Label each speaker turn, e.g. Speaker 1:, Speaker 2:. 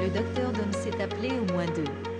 Speaker 1: Le docteur Dom s'est appelé au moins deux.